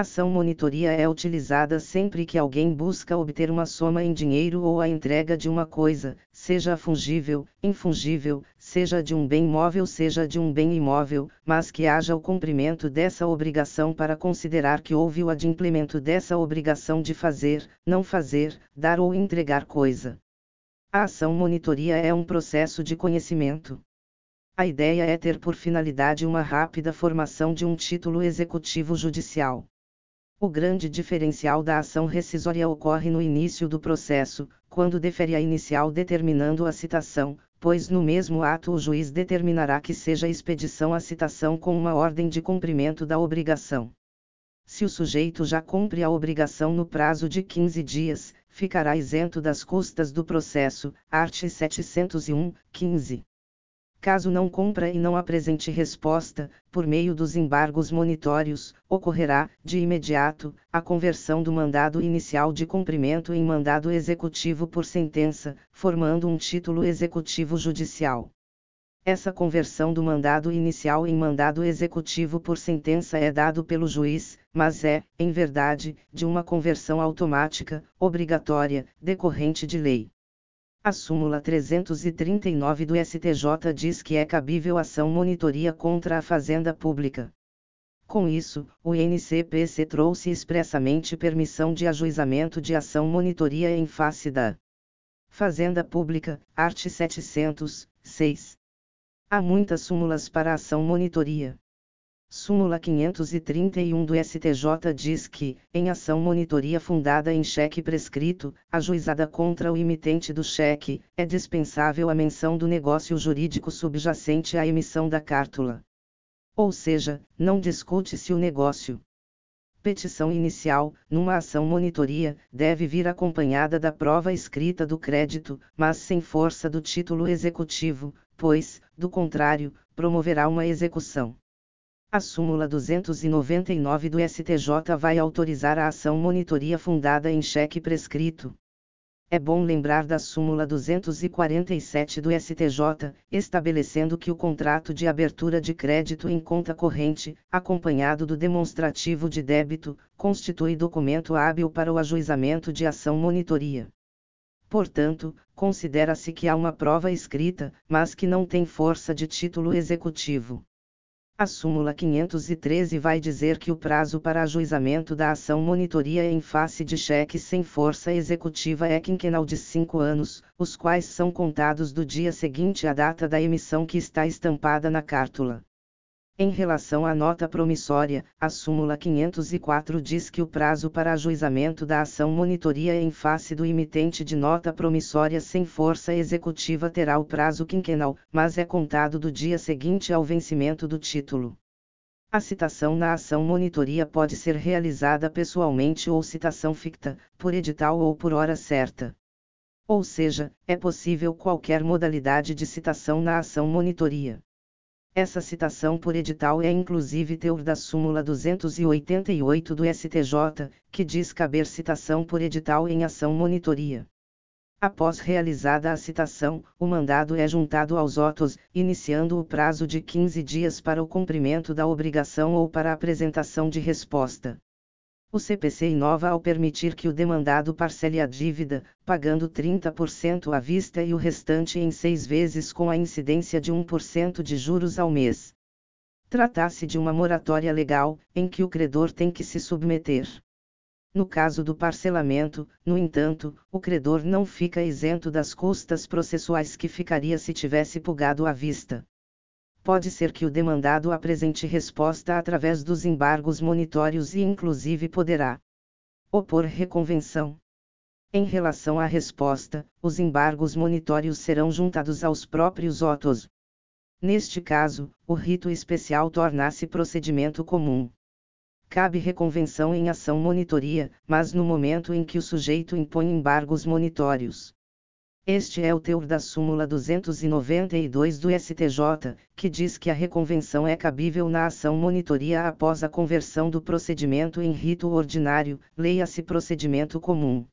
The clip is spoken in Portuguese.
Ação monitoria é utilizada sempre que alguém busca obter uma soma em dinheiro ou a entrega de uma coisa, seja fungível, infungível, seja de um bem móvel, seja de um bem imóvel, mas que haja o cumprimento dessa obrigação para considerar que houve o adimplemento dessa obrigação de fazer, não fazer, dar ou entregar coisa. A ação monitoria é um processo de conhecimento. A ideia é ter por finalidade uma rápida formação de um título executivo judicial. O grande diferencial da ação rescisória ocorre no início do processo, quando defere a inicial determinando a citação, pois no mesmo ato o juiz determinará que seja expedição a citação com uma ordem de cumprimento da obrigação. Se o sujeito já cumpre a obrigação no prazo de 15 dias, ficará isento das custas do processo, art. 701, 15. Caso não cumpra e não apresente resposta, por meio dos embargos monitórios, ocorrerá, de imediato, a conversão do mandado inicial de cumprimento em mandado executivo por sentença, formando um título executivo judicial. Essa conversão do mandado inicial em mandado executivo por sentença é dado pelo juiz, mas é, em verdade, de uma conversão automática, obrigatória, decorrente de lei. A súmula 339 do STJ diz que é cabível ação monitoria contra a fazenda pública. Com isso, o INCPC trouxe expressamente permissão de ajuizamento de ação monitoria em face da Fazenda Pública, art. 700, 6. Há muitas súmulas para ação monitoria. Súmula 531 do STJ diz que, em ação monitoria fundada em cheque prescrito, ajuizada contra o emitente do cheque, é dispensável a menção do negócio jurídico subjacente à emissão da cártula. Ou seja, não discute-se o negócio. Petição inicial, numa ação monitoria, deve vir acompanhada da prova escrita do crédito, mas sem força do título executivo, pois, do contrário, promoverá uma execução. A súmula 299 do STJ vai autorizar a ação monitoria fundada em cheque prescrito. É bom lembrar da súmula 247 do STJ, estabelecendo que o contrato de abertura de crédito em conta corrente, acompanhado do demonstrativo de débito, constitui documento hábil para o ajuizamento de ação monitoria. Portanto, considera-se que há uma prova escrita, mas que não tem força de título executivo. A súmula 513 vai dizer que o prazo para ajuizamento da ação monitoria em face de cheque sem força executiva é quinquenal de cinco anos, os quais são contados do dia seguinte à data da emissão que está estampada na cártula. Em relação à nota promissória, a súmula 504 diz que o prazo para ajuizamento da ação monitoria em face do emitente de nota promissória sem força executiva terá o prazo quinquenal, mas é contado do dia seguinte ao vencimento do título. A citação na ação monitoria pode ser realizada pessoalmente ou citação ficta, por edital ou por hora certa. Ou seja, é possível qualquer modalidade de citação na ação monitoria. Essa citação por edital é inclusive teor da súmula 288 do STJ, que diz caber citação por edital em ação monitoria. Após realizada a citação, o mandado é juntado aos autos, iniciando o prazo de 15 dias para o cumprimento da obrigação ou para a apresentação de resposta. O CPC inova ao permitir que o demandado parcele a dívida, pagando 30% à vista e o restante em seis vezes com a incidência de 1% de juros ao mês. Trata-se de uma moratória legal, em que o credor tem que se submeter. No caso do parcelamento, no entanto, o credor não fica isento das custas processuais que ficaria se tivesse pugado à vista pode ser que o demandado apresente resposta através dos embargos monitórios e inclusive poderá opor reconvenção. Em relação à resposta, os embargos monitórios serão juntados aos próprios autos. Neste caso, o rito especial torna-se procedimento comum. Cabe reconvenção em ação monitoria, mas no momento em que o sujeito impõe embargos monitórios. Este é o teor da súmula 292 do STJ, que diz que a reconvenção é cabível na ação monitoria após a conversão do procedimento em rito ordinário, leia-se procedimento comum.